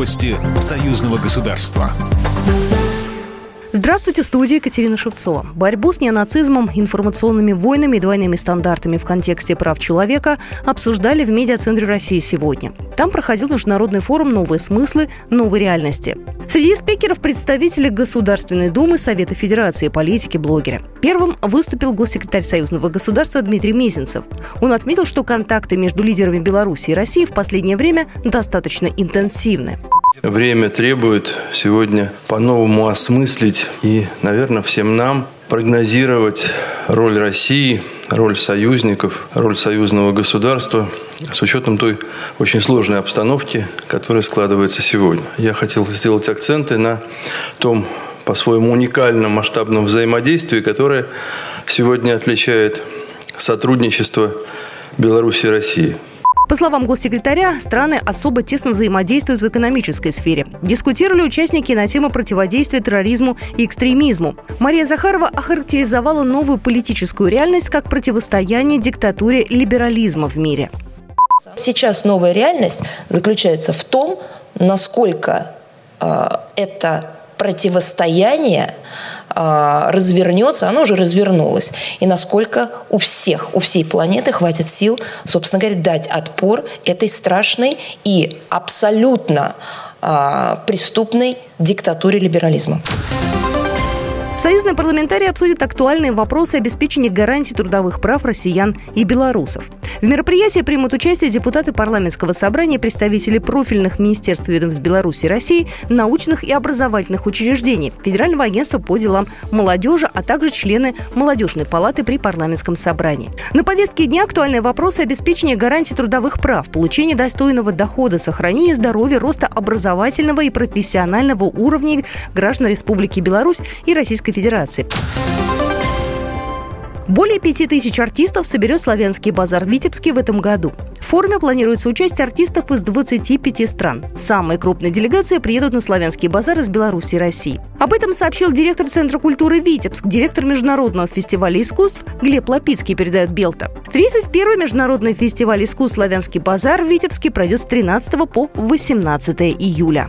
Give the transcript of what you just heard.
Новости союзного государства. Здравствуйте, студия Екатерина Шевцова. Борьбу с неонацизмом, информационными войнами и двойными стандартами в контексте прав человека обсуждали в Медиацентре России сегодня. Там проходил международный форум «Новые смыслы. Новой реальности». Среди спикеров представители Государственной Думы, Совета Федерации, политики, блогеры. Первым выступил госсекретарь Союзного государства Дмитрий Мезенцев. Он отметил, что контакты между лидерами Беларуси и России в последнее время достаточно интенсивны. Время требует сегодня по-новому осмыслить и, наверное, всем нам прогнозировать роль России, роль союзников, роль союзного государства с учетом той очень сложной обстановки, которая складывается сегодня. Я хотел сделать акценты на том по-своему уникальном масштабном взаимодействии, которое сегодня отличает сотрудничество Беларуси и России. По словам госсекретаря, страны особо тесно взаимодействуют в экономической сфере. Дискутировали участники на тему противодействия терроризму и экстремизму. Мария Захарова охарактеризовала новую политическую реальность как противостояние диктатуре либерализма в мире. Сейчас новая реальность заключается в том, насколько э, это противостояние развернется, оно уже развернулось. И насколько у всех, у всей планеты хватит сил, собственно говоря, дать отпор этой страшной и абсолютно а, преступной диктатуре либерализма. Союзные парламентарии обсудят актуальные вопросы обеспечения гарантий трудовых прав россиян и белорусов. В мероприятии примут участие депутаты парламентского собрания, представители профильных министерств ведомств Беларуси и России, научных и образовательных учреждений, Федерального агентства по делам молодежи, а также члены молодежной палаты при парламентском собрании. На повестке дня актуальные вопросы обеспечения гарантий трудовых прав, получения достойного дохода, сохранения здоровья, роста образовательного и профессионального уровней граждан Республики Беларусь и Российской Российской Федерации. Более пяти тысяч артистов соберет славянский базар в Витебске в этом году. В форуме планируется участие артистов из 25 стран. Самые крупные делегации приедут на славянский базар из Беларуси и России. Об этом сообщил директор Центра культуры «Витебск», директор Международного фестиваля искусств Глеб Лапицкий, передает Белта. 31-й Международный фестиваль искусств «Славянский базар» в Витебске пройдет с 13 по 18 июля.